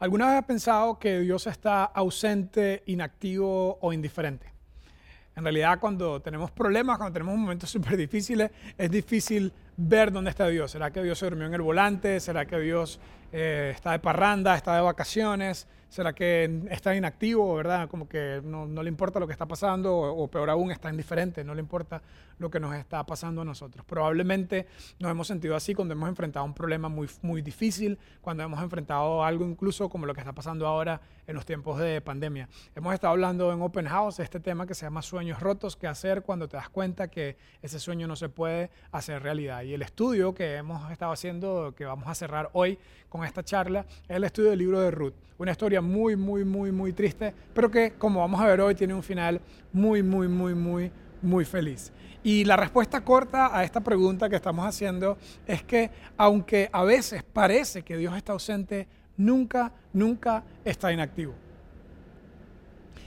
¿Alguna vez has pensado que Dios está ausente, inactivo o indiferente? En realidad, cuando tenemos problemas, cuando tenemos momentos súper difíciles, es difícil ver dónde está Dios. ¿Será que Dios se durmió en el volante? ¿Será que Dios eh, está de parranda, está de vacaciones? ¿Será que está inactivo, verdad? Como que no, le importa lo que está pasando o, o, peor aún está indiferente, no le importa lo que nos está pasando a nosotros. Probablemente nos hemos sentido así cuando hemos enfrentado un problema muy, muy difícil, cuando hemos enfrentado algo incluso como lo que está pasando ahora en los tiempos de pandemia. Hemos estado hablando en Open House de este tema que se llama sueños rotos, qué hacer cuando te das cuenta que ese sueño no se puede hacer realidad. Y el estudio que hemos estado haciendo, que vamos a cerrar hoy con esta charla, es el estudio del libro de Ruth. Una historia muy, muy, muy, muy triste, pero que como vamos a ver hoy tiene un final muy, muy, muy, muy, muy feliz. Y la respuesta corta a esta pregunta que estamos haciendo es que aunque a veces parece que Dios está ausente, nunca, nunca está inactivo.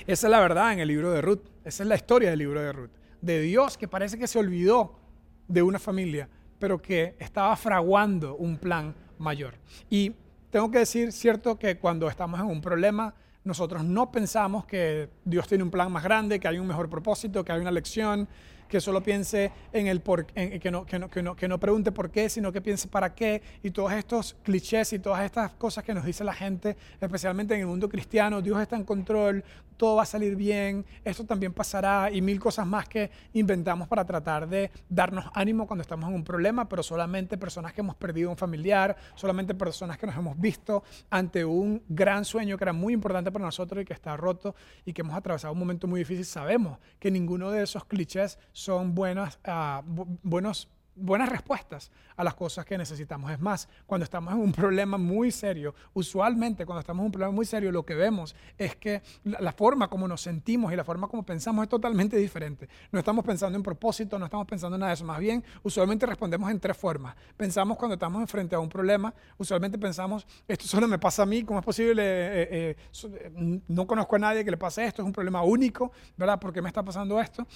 Esa es la verdad en el libro de Ruth. Esa es la historia del libro de Ruth. De Dios que parece que se olvidó de una familia, pero que estaba fraguando un plan mayor. Y tengo que decir, cierto, que cuando estamos en un problema, nosotros no pensamos que Dios tiene un plan más grande, que hay un mejor propósito, que hay una lección, que solo piense en el por, que, no, que, no, que, no, que no pregunte por qué, sino que piense para qué. Y todos estos clichés y todas estas cosas que nos dice la gente, especialmente en el mundo cristiano, Dios está en control, todo va a salir bien, esto también pasará y mil cosas más que inventamos para tratar de darnos ánimo cuando estamos en un problema, pero solamente personas que hemos perdido un familiar, solamente personas que nos hemos visto ante un gran sueño que era muy importante para nosotros y que está roto y que hemos atravesado un momento muy difícil, sabemos que ninguno de esos clichés son buenas, uh, buenos buenas respuestas a las cosas que necesitamos. Es más, cuando estamos en un problema muy serio, usualmente cuando estamos en un problema muy serio, lo que vemos es que la, forma como nos sentimos y la forma como pensamos es totalmente diferente. No estamos pensando en propósito, no estamos pensando en nada de eso. Más bien, usualmente respondemos en tres formas. Pensamos cuando estamos enfrente a un problema, usualmente pensamos, esto solo me pasa a mí, ¿cómo es posible? Eh, eh, eh, no conozco a nadie que le pase esto, es un problema único, ¿verdad? ¿Por qué me está pasando esto?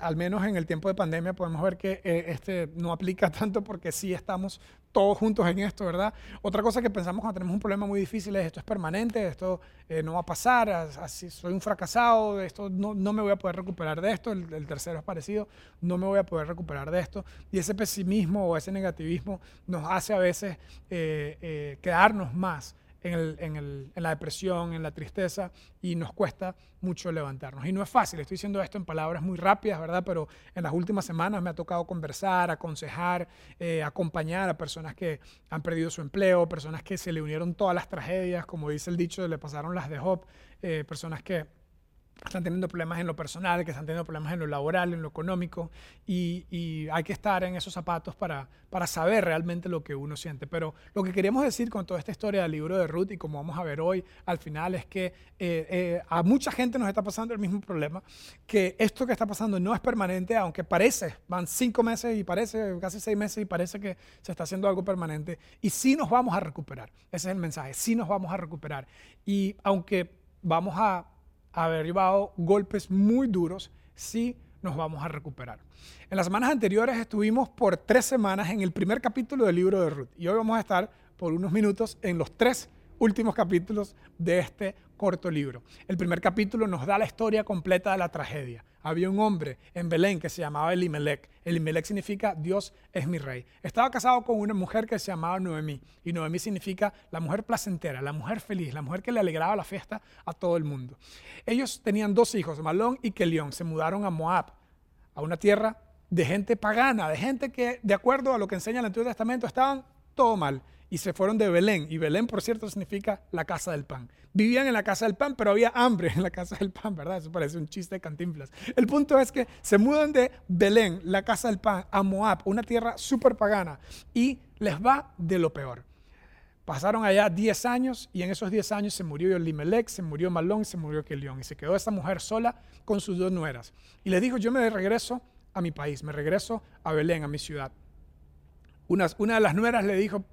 al menos en el tiempo de pandemia podemos ver que este no aplica tanto porque sí estamos todos juntos en esto, ¿verdad? Otra cosa que pensamos cuando tenemos un problema muy difícil es esto es permanente, esto eh, no va a pasar, soy un fracasado, esto no, no, me voy a poder recuperar de esto, el, tercero es parecido, no me voy a poder recuperar de esto. Y ese pesimismo o ese negativismo nos hace a veces eh, eh, quedarnos más en, la depresión, en la tristeza y nos cuesta mucho levantarnos. Y no es fácil, estoy diciendo esto en palabras muy rápidas, ¿verdad? Pero en las últimas semanas me ha tocado conversar, aconsejar, eh, acompañar a personas que han perdido su empleo, personas que se le unieron todas las tragedias, como dice el dicho, le pasaron las de Job, eh, personas que están teniendo problemas en lo personal, que están teniendo problemas en lo laboral, en lo económico, y, hay que estar en esos zapatos para, para saber realmente lo que uno siente. Pero lo que queríamos decir con toda esta historia del libro de Ruth y como vamos a ver hoy al final es que eh, eh, a mucha gente nos está pasando el mismo problema, que esto que está pasando no es permanente, aunque parece, van cinco meses y parece, casi seis meses y parece que se está haciendo algo permanente, y sí nos vamos a recuperar. Ese es el mensaje, sí nos vamos a recuperar. Y aunque vamos a haber llevado golpes muy duros, sí nos vamos a recuperar. En las semanas anteriores estuvimos por tres semanas en el primer capítulo del libro de Ruth y hoy vamos a estar por unos minutos en los tres últimos capítulos de este corto libro. El primer capítulo nos da la historia completa de la tragedia. Había un hombre en Belén que se llamaba Elimelech. Elimelech significa Dios es mi rey. Estaba casado con una mujer que se llamaba Noemí. Y Noemí significa la mujer placentera, la mujer feliz, la mujer que le alegraba la fiesta a todo el mundo. Ellos tenían dos hijos, Malón y Kelión. Se mudaron a Moab, a una tierra de gente pagana, de gente que, de acuerdo a lo que enseña el Antiguo Testamento, estaban todo mal y se fueron de Belén. Y Belén, por cierto, significa la casa del pan. Vivían en la casa del pan, pero había hambre en la casa del pan, ¿verdad? Eso parece un chiste de cantinflas. El punto es que se mudan de Belén, la casa del pan, a Moab, una tierra súper pagana, y les va de lo peor. Pasaron allá 10 años y en esos 10 años se murió Elimelech, se murió Malón se murió Kelión. Y se quedó esa mujer sola con sus dos nueras. Y le dijo, yo me regreso a mi país, me regreso a Belén, a mi ciudad. Una, una de las nueras le dijo,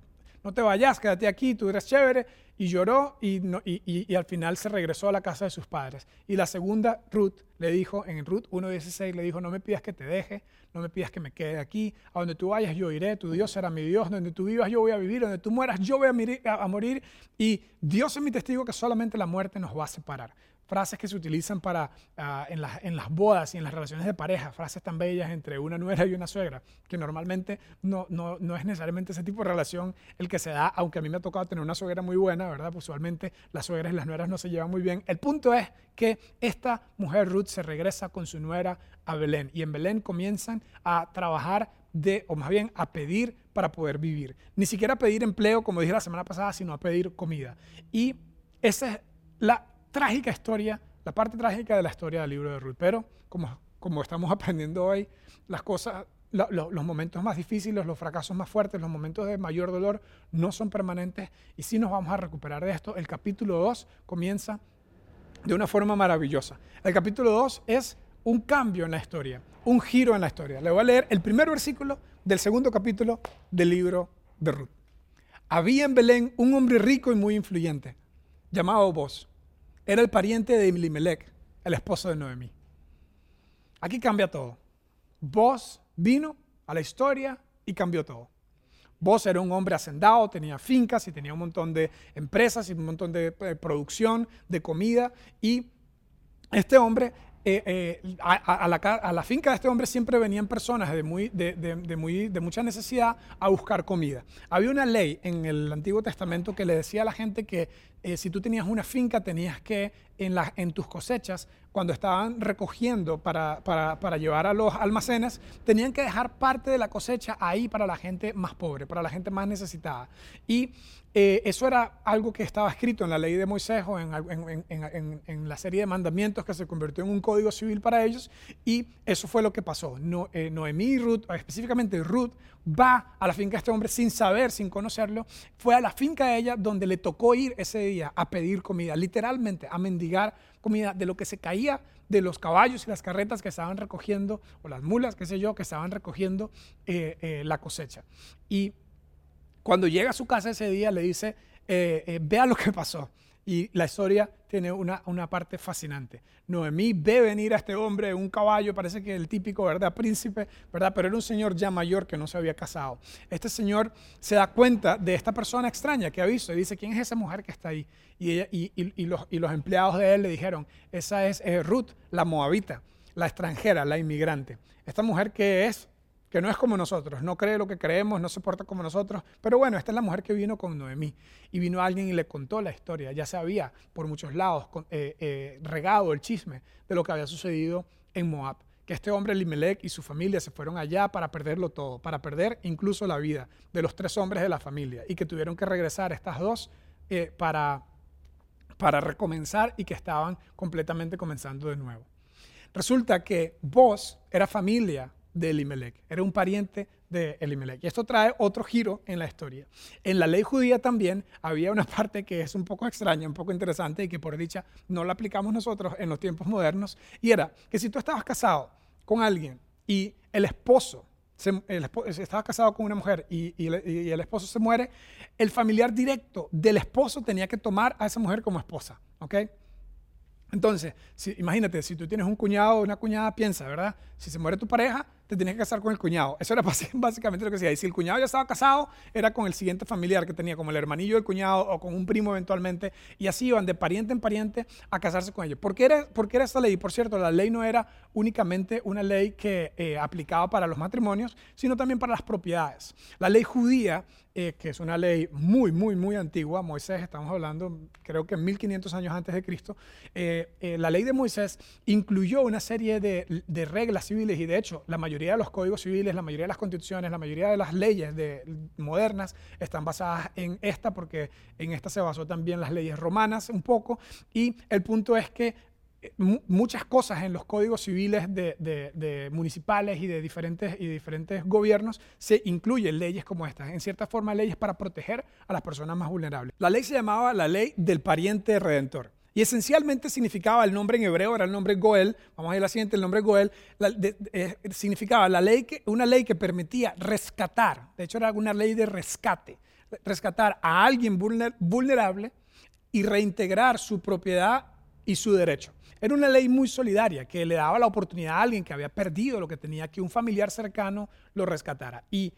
no te vayas, quédate aquí, tú eres chévere. Y lloró y, al final se regresó a la casa de sus padres. Y la segunda, Ruth, le dijo, en Ruth 1.16, le dijo, no me pidas que te deje, no me pidas que me quede aquí, a donde tú vayas yo iré, tu Dios será mi Dios, donde tú vivas yo voy a vivir, donde tú mueras yo voy a morir. Y Dios es mi testigo que solamente la muerte nos va a separar frases que se utilizan para, ah, en, las, en, las bodas y en las relaciones de pareja, frases tan bellas entre una nuera y una suegra, que normalmente no, no, no, es necesariamente ese tipo de relación el que se da, aunque a mí me ha tocado tener una suegra muy buena, ¿verdad? Pues usualmente las suegras y las nueras no se llevan muy bien. El punto es que esta mujer Ruth se regresa con su nuera a Belén y en Belén comienzan a trabajar de, o más bien a pedir para poder vivir. Ni siquiera a pedir empleo, como dije la semana pasada, sino a pedir comida. Y esa es la trágica historia, la parte trágica de la historia del libro de Ruth. Pero como, como estamos aprendiendo hoy, las cosas, los momentos más difíciles, los fracasos más fuertes, los momentos de mayor dolor no son permanentes y sí nos vamos a recuperar de esto. El capítulo 2 comienza de una forma maravillosa. El capítulo 2 es un cambio en la historia, un giro en la historia. Le voy a leer el primer versículo del segundo capítulo del libro de Ruth. Había en Belén un hombre rico y muy influyente, llamado Boz era el pariente de Elimelech, el esposo de Noemí. Aquí cambia todo. Vos vino a la historia y cambió todo. Vos era un hombre hacendado, tenía fincas y tenía un montón de empresas y un montón de eh, producción de comida. Y este hombre eh, eh, a, la, finca de este hombre siempre venían personas de, muy, de, muy, de mucha necesidad a buscar comida. Había una ley en el Antiguo Testamento que le decía a la gente que eh, si tú tenías una finca tenías que en, tus cosechas, cuando estaban recogiendo para, llevar a los almacenes, tenían que dejar parte de la cosecha ahí para la gente más pobre, para la gente más necesitada. Y eh, eso era algo que estaba escrito en la ley de Moisés o en, la serie de mandamientos que se convirtió en un código civil para ellos y eso fue lo que pasó. No, eh, Noemí y Ruth, específicamente Ruth, va a la finca de este hombre sin saber, sin conocerlo, fue a la finca de ella donde le tocó ir ese día a pedir comida, literalmente a mendigar comida de lo que se caía de los caballos y las carretas que estaban recogiendo, o las mulas, qué sé yo, que estaban recogiendo eh, la cosecha. Y cuando llega a su casa ese día, le dice, eh, eh, vea lo que pasó. Y la historia tiene una, una, parte fascinante. Noemí ve venir a este hombre en un caballo, parece que el típico, ¿verdad? Príncipe, ¿verdad? Pero era un señor ya mayor que no se había casado. Este señor se da cuenta de esta persona extraña que ha visto y dice, ¿quién es esa mujer que está ahí? Y, ella, y, los, empleados de él le dijeron, esa es eh, Ruth, la moabita, la extranjera, la inmigrante. Esta mujer que es que no es como nosotros, no cree lo que creemos, no se porta como nosotros. Pero bueno, esta es la mujer que vino con Noemí. Y vino alguien y le contó la historia. Ya se había por muchos lados eh, eh, regado el chisme de lo que había sucedido en Moab. Que este hombre, Limelech, y su familia se fueron allá para perderlo todo, para perder incluso la vida de los tres hombres de la familia. Y que tuvieron que regresar estas dos eh, para, para recomenzar y que estaban completamente comenzando de nuevo. Resulta que vos era familia de Elimelech, era un pariente de Elimelech. Y esto trae otro giro en la historia. En la ley judía también había una parte que es un poco extraña, un poco interesante y que por dicha no la aplicamos nosotros en los tiempos modernos, y era que si tú estabas casado con alguien y el esposo, se, el casado con una mujer y, el esposo se muere, el familiar directo del esposo tenía que tomar a esa mujer como esposa, ¿ok? Entonces, imagínate, si tú tienes un cuñado o una cuñada, piensa, ¿verdad? Si se muere tu pareja, te tienes que casar con el cuñado. Eso era básicamente lo que decía. Y si el cuñado ya estaba casado, era con el siguiente familiar que tenía, como el hermanillo del cuñado o con un primo eventualmente. Y así iban de pariente en pariente a casarse con ellos. ¿Por qué era, por era esta ley? Por cierto, la ley no era únicamente una ley que eh, aplicaba para los matrimonios, sino también para las propiedades. La ley judía eh, que es una ley muy, muy, muy antigua. Moisés, estamos hablando, creo que 1500 años antes de Cristo. Eh, la ley de Moisés incluyó una serie de, de, reglas civiles y de hecho la mayoría de los códigos civiles, la mayoría de las constituciones, la mayoría de las leyes de, modernas están basadas en esta porque en esta se basó también las leyes romanas un poco y el punto es que eh, muchas cosas en los códigos civiles de, municipales y de diferentes, y diferentes gobiernos se incluyen leyes como estas, en cierta forma leyes para proteger a las personas más vulnerables. La ley se llamaba la ley del pariente redentor. Y esencialmente significaba, el nombre en hebreo era el nombre Goel, vamos a ir a la siguiente, el nombre Goel, eh, significaba la ley que, una ley que permitía rescatar, de hecho era una ley de rescate, rescatar a alguien vulnerable y reintegrar su propiedad y su derecho. Era una ley muy solidaria que le daba la oportunidad a alguien que había perdido lo que tenía que un familiar cercano lo rescatara. Y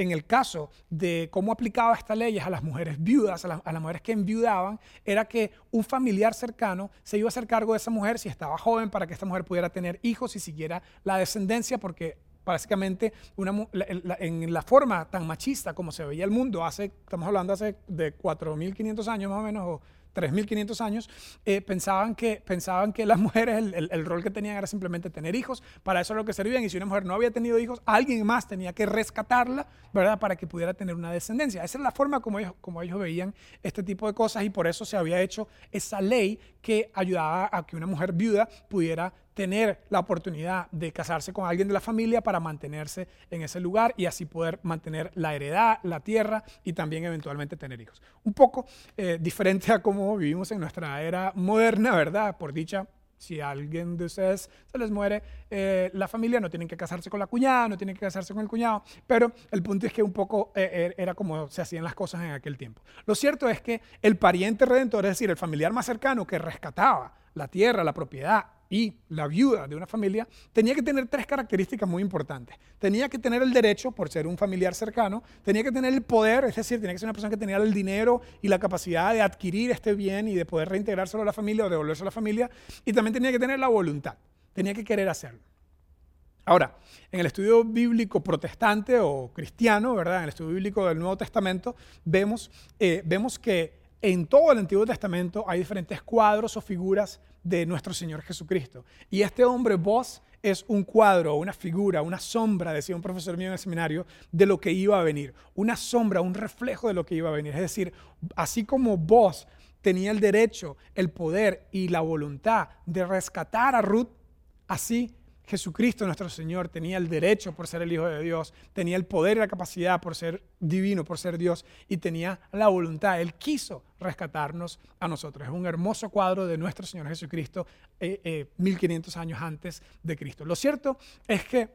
en el caso de cómo aplicaba esta ley a las mujeres viudas, a, las mujeres que enviudaban, era que un familiar cercano se iba a hacer cargo de esa mujer si estaba joven para que esta mujer pudiera tener hijos y siguiera la descendencia, porque básicamente una, en la forma tan machista como se veía el mundo hace, estamos hablando hace de 4.500 años más o menos, o 3.500 años, eh, pensaban, que, pensaban que las mujeres, el, rol que tenían era simplemente tener hijos, para eso es lo que servían, y si una mujer no había tenido hijos, alguien más tenía que rescatarla, ¿verdad?, para que pudiera tener una descendencia. Esa es la forma como ellos, como ellos veían este tipo de cosas, y por eso se había hecho esa ley que ayudaba a que una mujer viuda pudiera tener la oportunidad de casarse con alguien de la familia para mantenerse en ese lugar y así poder mantener la heredad, la tierra y también eventualmente tener hijos. Un poco eh, diferente a cómo vivimos en nuestra era moderna, ¿verdad? Por dicha, si a alguien de ustedes se les muere eh, la familia, no tienen que casarse con la cuñada, no tienen que casarse con el cuñado, pero el punto es que un poco eh, er, era como se hacían las cosas en aquel tiempo. Lo cierto es que el pariente redentor, es decir, el familiar más cercano que rescataba la tierra, la propiedad y la viuda de una familia, tenía que tener tres características muy importantes. Tenía que tener el derecho, por ser un familiar cercano, tenía que tener el poder, es decir, tenía que ser una persona que tenía el dinero y la capacidad de adquirir este bien y de poder reintegrárselo a la familia o devolverse a la familia, y también tenía que tener la voluntad, tenía que querer hacerlo. Ahora, en el estudio bíblico protestante o cristiano, ¿verdad? En el estudio bíblico del Nuevo Testamento, vemos, eh, vemos que en todo el Antiguo Testamento hay diferentes cuadros o figuras de nuestro Señor Jesucristo. Y este hombre, vos, es un cuadro, una figura, una sombra, decía un profesor mío en el seminario, de lo que iba a venir. Una sombra, un reflejo de lo que iba a venir. Es decir, así como vos tenía el derecho, el poder y la voluntad de rescatar a Ruth, así Jesucristo nuestro Señor tenía el derecho por ser el Hijo de Dios, tenía el poder y la capacidad por ser divino, por ser Dios, y tenía la voluntad. Él quiso rescatarnos a nosotros. Es un hermoso cuadro de nuestro Señor Jesucristo, 1500 eh, eh, años antes de Cristo. Lo cierto es que,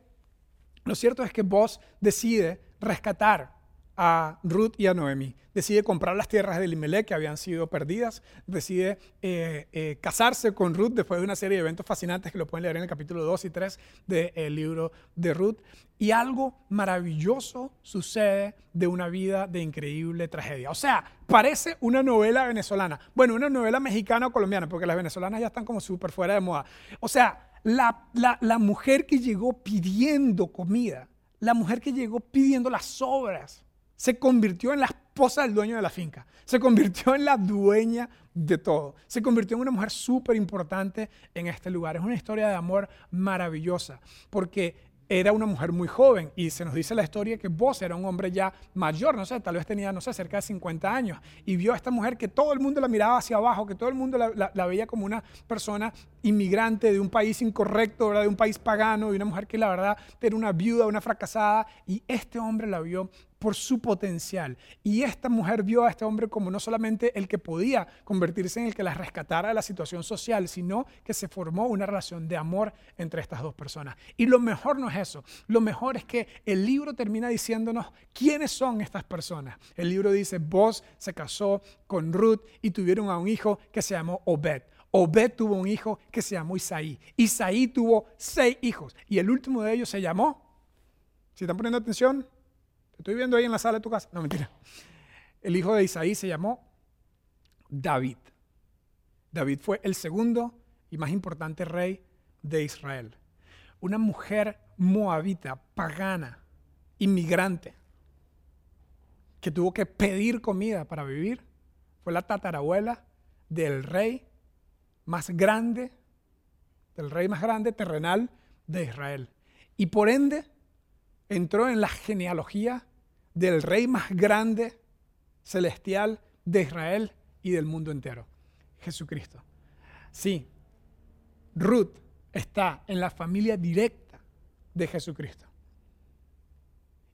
lo cierto es que vos decide rescatar a Ruth y a Noemí. Decide comprar las tierras de Elimelech que habían sido perdidas. Decide eh, eh, casarse con Ruth después de una serie de eventos fascinantes que lo pueden leer en el capítulo 2 y 3 del libro de Ruth. Y algo maravilloso sucede de una vida de increíble tragedia. O sea, parece una novela venezolana. Bueno, una novela mexicana o colombiana, porque las venezolanas ya están como súper fuera de moda. O sea, la, la mujer que llegó pidiendo comida, la mujer que llegó pidiendo las obras se convirtió en la esposa del dueño de la finca. Se convirtió en la dueña de todo. Se convirtió en una mujer súper importante en este lugar. Es una historia de amor maravillosa porque era una mujer muy joven y se nos dice la historia que vos era un hombre ya mayor, no sé, tal vez tenía, no sé, cerca de 50 años y vio a esta mujer que todo el mundo la miraba hacia abajo, que todo el mundo la, veía como una persona inmigrante de un país incorrecto, de un país pagano, y una mujer que la verdad era una viuda, una fracasada y este hombre la vio por su potencial. Y esta mujer vio a este hombre como no solamente el que podía convertirse en el que la rescatara de la situación social, sino que se formó una relación de amor entre estas dos personas. Y lo mejor no es eso, lo mejor es que el libro termina diciéndonos quiénes son estas personas. El libro dice, vos se casó con Ruth y tuvieron a un hijo que se llamó Obed. Obed tuvo un hijo que se llamó Isaí. Isaí tuvo seis hijos y el último de ellos se llamó, si están poniendo atención, estoy viendo ahí en la sala de tu casa. No, mentira. El hijo de Isaí se llamó David. David fue el segundo y más importante rey de Israel. Una mujer moabita, pagana, inmigrante, que tuvo que pedir comida para vivir, fue la tatarabuela del rey más grande, del rey más grande terrenal de Israel. Y por ende, entró en la genealogía del rey más grande celestial de Israel y del mundo entero, Jesucristo. Sí, Ruth está en la familia directa de Jesucristo.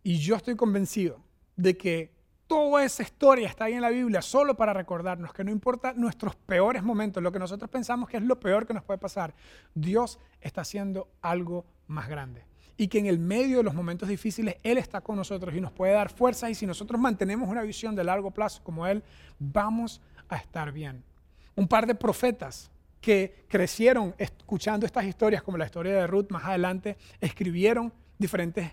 Y yo estoy convencido de que toda esa historia está ahí en la Biblia solo para recordarnos que no importa nuestros peores momentos, lo que nosotros pensamos que es lo peor que nos puede pasar, Dios está haciendo algo más grande. Y que en el medio de los momentos difíciles Él está con nosotros y nos puede dar fuerza y si nosotros mantenemos una visión de largo plazo como Él, vamos a estar bien. Un par de profetas que crecieron escuchando estas historias, como la historia de Ruth más adelante, escribieron diferentes,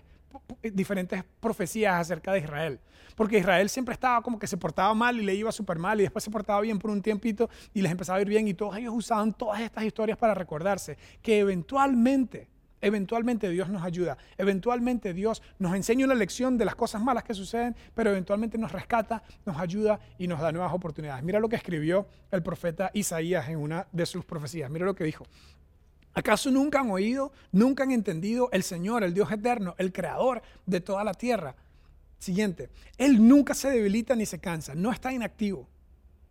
diferentes profecías acerca de Israel. Porque Israel siempre estaba como que se portaba mal y le iba súper mal y después se portaba bien por un tiempito y les empezaba a ir bien y todos ellos usaban todas estas historias para recordarse que eventualmente Eventualmente Dios nos ayuda, eventualmente Dios nos enseña una lección de las cosas malas que suceden, pero eventualmente nos rescata, nos ayuda y nos da nuevas oportunidades. Mira lo que escribió el profeta Isaías en una de sus profecías. Mira lo que dijo. ¿Acaso nunca han oído, nunca han entendido el Señor, el Dios eterno, el creador de toda la tierra? Siguiente, Él nunca se debilita ni se cansa, no está inactivo.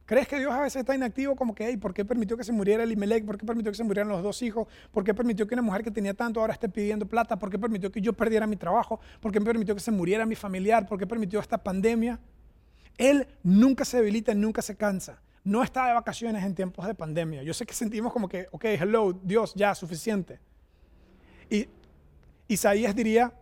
¿Crees que Dios a veces está inactivo como que, ¿por qué permitió que se muriera Elimelech? ¿Por qué permitió que se murieran los dos hijos? ¿Por qué permitió que una mujer que tenía tanto ahora esté pidiendo plata? ¿Por qué permitió que yo perdiera mi trabajo? ¿Por qué permitió que se muriera mi familiar? ¿Por qué permitió esta pandemia? Él nunca se debilita, nunca se cansa. No está de vacaciones en tiempos de pandemia. Yo sé que sentimos como que, ok, hello, Dios, ya, suficiente. Y Isaías diría,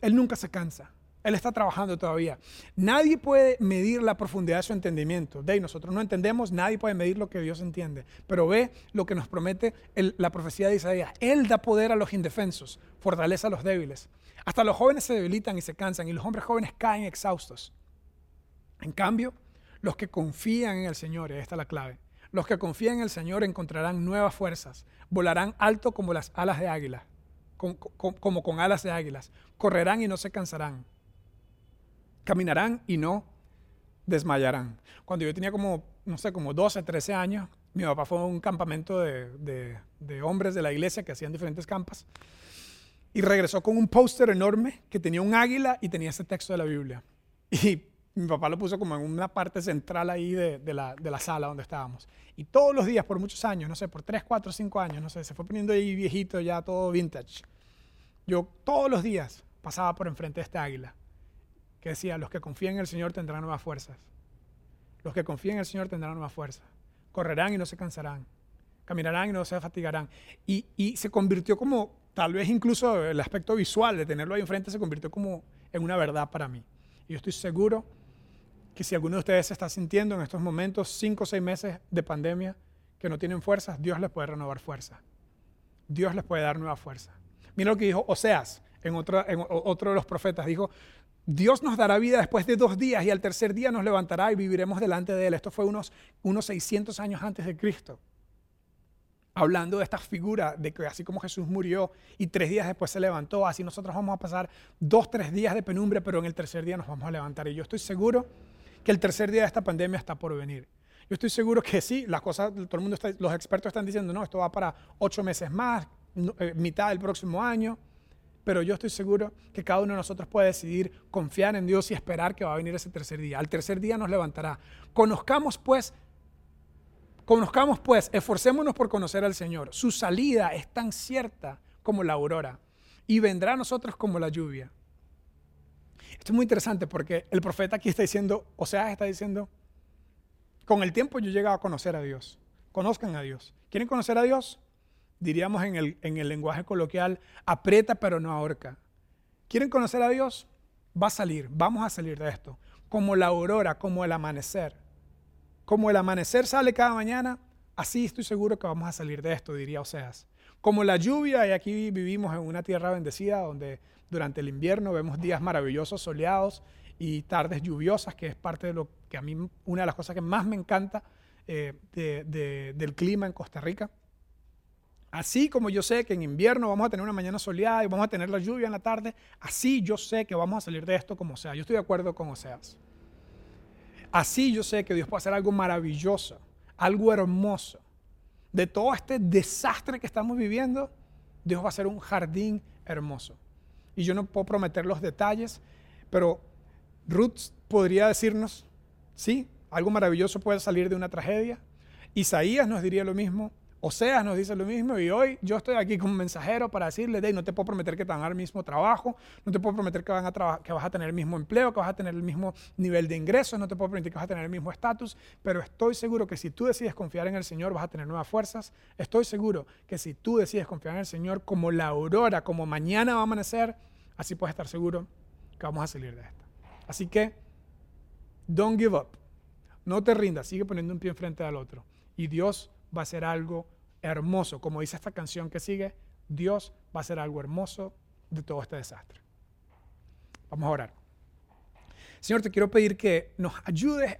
Él nunca se cansa. Él está trabajando todavía. Nadie puede medir la profundidad de su entendimiento. De ahí nosotros no entendemos, nadie puede medir lo que Dios entiende. Pero ve lo que nos promete la profecía de Isaías. Él da poder a los indefensos, fortaleza a los débiles. Hasta los jóvenes se debilitan y se cansan y los hombres jóvenes caen exhaustos. En cambio, los que confían en el Señor, y esta es la clave, los que confían en el Señor encontrarán nuevas fuerzas, volarán alto como las alas de águila, como con alas de águilas, correrán y no se cansarán caminarán y no desmayarán. Cuando yo tenía como, no sé, como 12, 13 años, mi papá fue a un campamento de, hombres de la iglesia que hacían diferentes campas y regresó con un póster enorme que tenía un águila y tenía ese texto de la Biblia. Y mi papá lo puso como en una parte central ahí de, la, de, la, sala donde estábamos. Y todos los días, por muchos años, no sé, por 3, 4, 5 años, no sé, se fue poniendo ahí viejito ya, todo vintage. Yo todos los días pasaba por enfrente de este águila que decía, los que confían en el Señor tendrán nuevas fuerzas. Los que confían en el Señor tendrán nuevas fuerzas. Correrán y no se cansarán. Caminarán y no se fatigarán. Y, y se convirtió como, tal vez incluso el aspecto visual de tenerlo ahí enfrente se convirtió como en una verdad para mí. Y yo estoy seguro que si alguno de ustedes se está sintiendo en estos momentos, cinco o seis meses de pandemia, que no tienen fuerzas, Dios les puede renovar fuerza. Dios les puede dar nueva fuerza. Mira lo que dijo Oseas en otro, en otro de los profetas. Dijo, Dios nos dará vida después de dos días y al tercer día nos levantará y viviremos delante de Él. Esto fue unos, unos 600 años antes de Cristo. Hablando de esta figura de que así como Jesús murió y tres días después se levantó, así nosotros vamos a pasar dos, tres días de penumbre, pero en el tercer día nos vamos a levantar. Y yo estoy seguro que el tercer día de esta pandemia está por venir. Yo estoy seguro que sí, las cosas, todo el mundo los expertos están diciendo, no, esto va para ocho meses más, eh, mitad del próximo año pero yo estoy seguro que cada uno de nosotros puede decidir confiar en Dios y esperar que va a venir ese tercer día. Al tercer día nos levantará. Conozcamos pues, conozcamos pues, esforcémonos por conocer al Señor. Su salida es tan cierta como la aurora y vendrá a nosotros como la lluvia. Esto es muy interesante porque el profeta aquí está diciendo, o sea, está diciendo, con el tiempo yo he llegado a conocer a Dios. Conozcan a Dios. ¿Quieren conocer a Dios? Diríamos en el, en el lenguaje coloquial, aprieta pero no ahorca. ¿Quieren conocer a Dios? Va a salir, vamos a salir de esto. Como la aurora, como el amanecer. Como el amanecer sale cada mañana, así estoy seguro que vamos a salir de esto, diría Oseas. Como la lluvia, y aquí vivimos en una tierra bendecida donde durante el invierno vemos días maravillosos, soleados y tardes lluviosas, que es parte de lo que a mí, una de las cosas que más me encanta eh, del clima en Costa Rica. Así como yo sé que en invierno vamos a tener una mañana soleada y vamos a tener la lluvia en la tarde, así yo sé que vamos a salir de esto como sea. Yo estoy de acuerdo con Oseas. Así yo sé que Dios puede hacer algo maravilloso, algo hermoso. De todo este desastre que estamos viviendo, Dios va a hacer un jardín hermoso. Y yo no puedo prometer los detalles, pero Ruth podría decirnos, sí, algo maravilloso puede salir de una tragedia. Isaías nos diría lo mismo. Oseas nos dice lo mismo y hoy yo estoy aquí como mensajero para decirle, de no te puedo prometer que te van a dar el mismo trabajo, no te puedo prometer que, van a que vas a tener el mismo empleo, que vas a tener el mismo nivel de ingresos, no te puedo prometer que vas a tener el mismo estatus, pero estoy seguro que si tú decides confiar en el Señor vas a tener nuevas fuerzas. Estoy seguro que si tú decides confiar en el Señor como la aurora, como mañana va a amanecer, así puedes estar seguro que vamos a salir de esto. Así que, don't give up. No te rindas, sigue poniendo un pie enfrente al otro. Y Dios va a hacer algo hermoso. Como dice esta canción que sigue, Dios va a hacer algo hermoso de todo este desastre. Vamos a orar. Señor, te quiero pedir que nos ayudes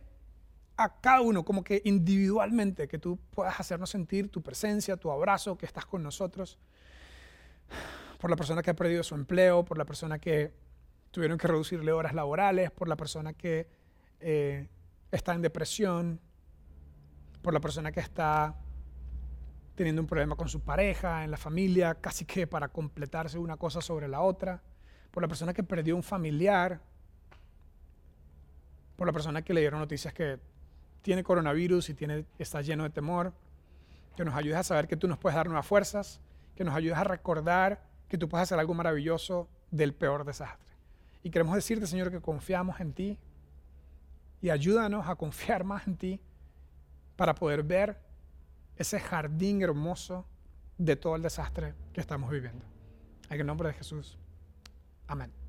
a cada uno, como que individualmente, que tú puedas hacernos sentir tu presencia, tu abrazo, que estás con nosotros. Por la persona que ha perdido su empleo, por la persona que tuvieron que reducirle horas laborales, por la persona que eh, está en depresión, por la persona que está teniendo un problema con su pareja, en la familia, casi que para completarse una cosa sobre la otra, por la persona que perdió un familiar, por la persona que le dieron noticias que tiene coronavirus y tiene, está lleno de temor, que nos ayudes a saber que tú nos puedes dar nuevas fuerzas, que nos ayudes a recordar que tú puedes hacer algo maravilloso del peor desastre. Y queremos decirte, Señor, que confiamos en ti y ayúdanos a confiar más en ti para poder ver ese jardín hermoso de todo el desastre que estamos viviendo. En el nombre de Jesús. Amén.